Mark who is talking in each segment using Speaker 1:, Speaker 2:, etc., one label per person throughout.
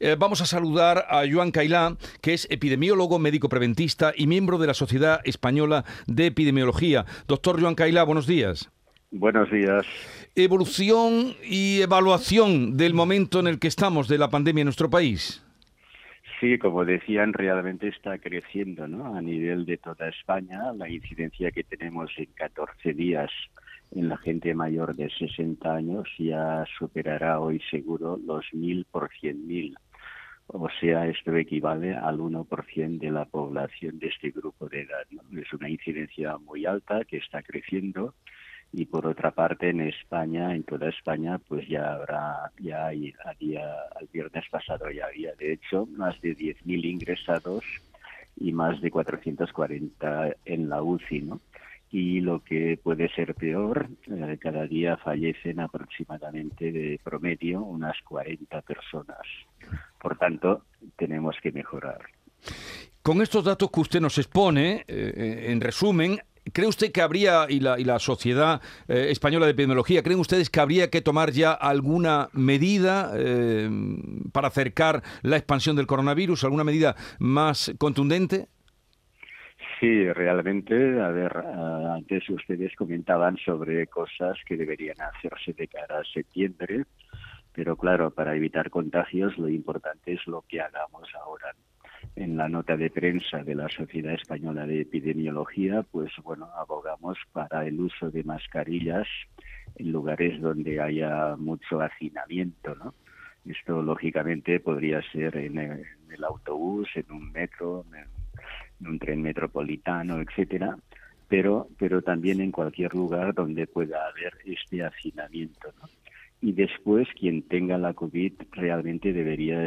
Speaker 1: Eh, vamos a saludar a Joan Cailá, que es epidemiólogo, médico preventista y miembro de la Sociedad Española de Epidemiología. Doctor Joan Cailá, buenos días.
Speaker 2: Buenos días.
Speaker 1: Evolución y evaluación del momento en el que estamos de la pandemia en nuestro país.
Speaker 2: Sí, como decían, realmente está creciendo ¿no? a nivel de toda España. La incidencia que tenemos en 14 días en la gente mayor de 60 años ya superará hoy seguro los 1.000 por 100.000. O sea, esto equivale al 1% de la población de este grupo de edad. Es una incidencia muy alta que está creciendo y por otra parte en España, en toda España, pues ya habrá, ya hay, a día, al viernes pasado ya había de hecho más de 10.000 ingresados y más de 440 en la UCI, ¿no? Y lo que puede ser peor, eh, cada día fallecen aproximadamente de promedio unas 40 personas. Por tanto, tenemos que mejorar.
Speaker 1: Con estos datos que usted nos expone, eh, eh, en resumen, ¿Cree usted que habría, y la, y la Sociedad Española de Epidemiología, creen ustedes que habría que tomar ya alguna medida para acercar la expansión del coronavirus, alguna medida más contundente?
Speaker 2: Sí, realmente, a ver, antes ustedes comentaban sobre cosas que deberían hacerse de cara a septiembre, pero claro, para evitar contagios lo importante es lo que hagamos ahora en la nota de prensa de la Sociedad Española de Epidemiología, pues bueno, abogamos para el uso de mascarillas en lugares donde haya mucho hacinamiento, ¿no? Esto lógicamente podría ser en el, autobús, en un metro, en un tren metropolitano, etcétera, pero pero también en cualquier lugar donde pueda haber este hacinamiento, ¿no? y después quien tenga la COVID realmente debería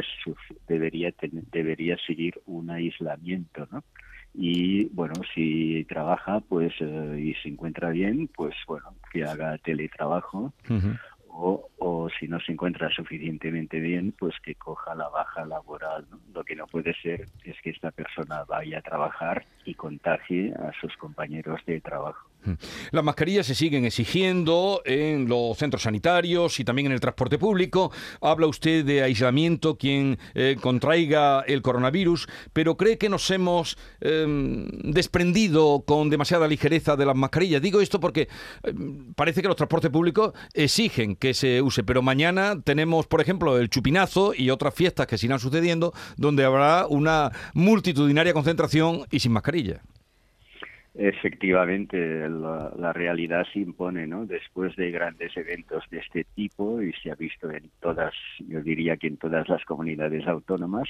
Speaker 2: debería debería seguir un aislamiento, ¿no? Y bueno, si trabaja pues eh, y se encuentra bien, pues bueno, que haga teletrabajo o, o si no se encuentra suficientemente bien, pues que coja la baja laboral. Lo que no puede ser es que esta persona vaya a trabajar y contagie a sus compañeros de trabajo.
Speaker 1: Las mascarillas se siguen exigiendo en los centros sanitarios y también en el transporte público. Habla usted de aislamiento quien eh, contraiga el coronavirus, pero cree que nos hemos em, desprendido con demasiada ligereza de las mascarillas. Digo esto porque em, parece que los transportes públicos exigen que se use, pero mañana tenemos, por ejemplo, el chupinazo y otras fiestas que sigan sucediendo donde habrá una multitudinaria concentración y sin mascarilla.
Speaker 2: Efectivamente, la, realidad se impone, ¿no? Después de grandes eventos de este tipo, y se ha visto en todas, yo diría que en todas las comunidades autónomas,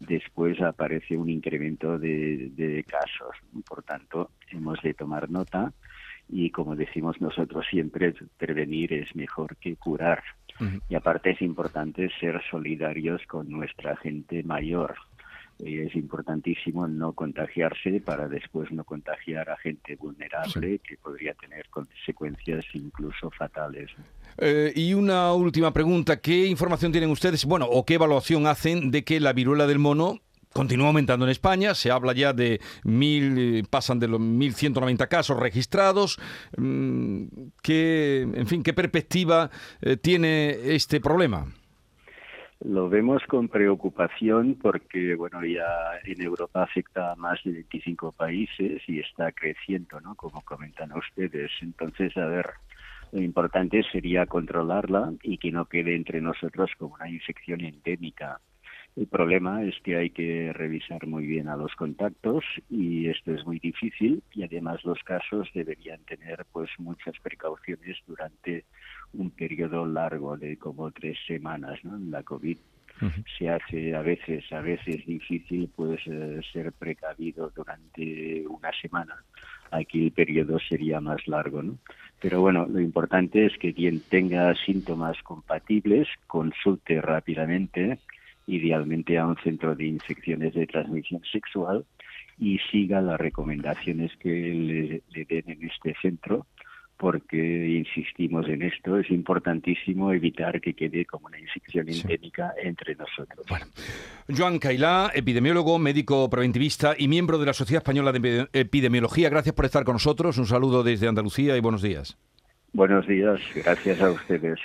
Speaker 2: después aparece un incremento de, casos. Por tanto, hemos de tomar nota y, como decimos nosotros siempre, prevenir es mejor que curar. Y aparte es importante ser solidarios con nuestra gente mayor es importantísimo no contagiarse para después no contagiar a gente vulnerable que podría tener consecuencias incluso fatales.
Speaker 1: Eh, y una última pregunta, ¿qué información tienen ustedes, bueno, o qué evaluación hacen de que la viruela del mono continúa aumentando en España, se habla ya de mil, pasan de los 1.190 casos registrados. Mm, ¿Qué, en fin, qué perspectiva eh, tiene este problema?
Speaker 2: Lo vemos con preocupación porque, bueno, ya en Europa afecta a más de 25 países y está creciendo, ¿no? Como comentan ustedes. Entonces, a ver, lo importante sería controlarla y que no quede entre nosotros como una infección endémica. El problema es que hay que revisar muy bien a los contactos y esto es muy difícil y además los casos deberían tener pues muchas precauciones durante un periodo largo de como tres semanas, ¿no? La COVID se hace a veces a veces difícil pues eh, ser precavido durante una semana. Aquí el periodo sería más largo, ¿no? Pero bueno, lo importante es que quien tenga síntomas compatibles consulte rápidamente idealmente a un centro de infecciones de transmisión sexual y siga las recomendaciones que le, den en este centro porque insistimos en esto, es importantísimo evitar que quede como una infección endémica entre nosotros.
Speaker 1: Bueno. Joan Cailá, epidemiólogo, médico preventivista y miembro de la Sociedad Española de Epidemiología, gracias por estar con nosotros. Un saludo desde Andalucía y buenos días.
Speaker 2: Buenos días, gracias a ustedes.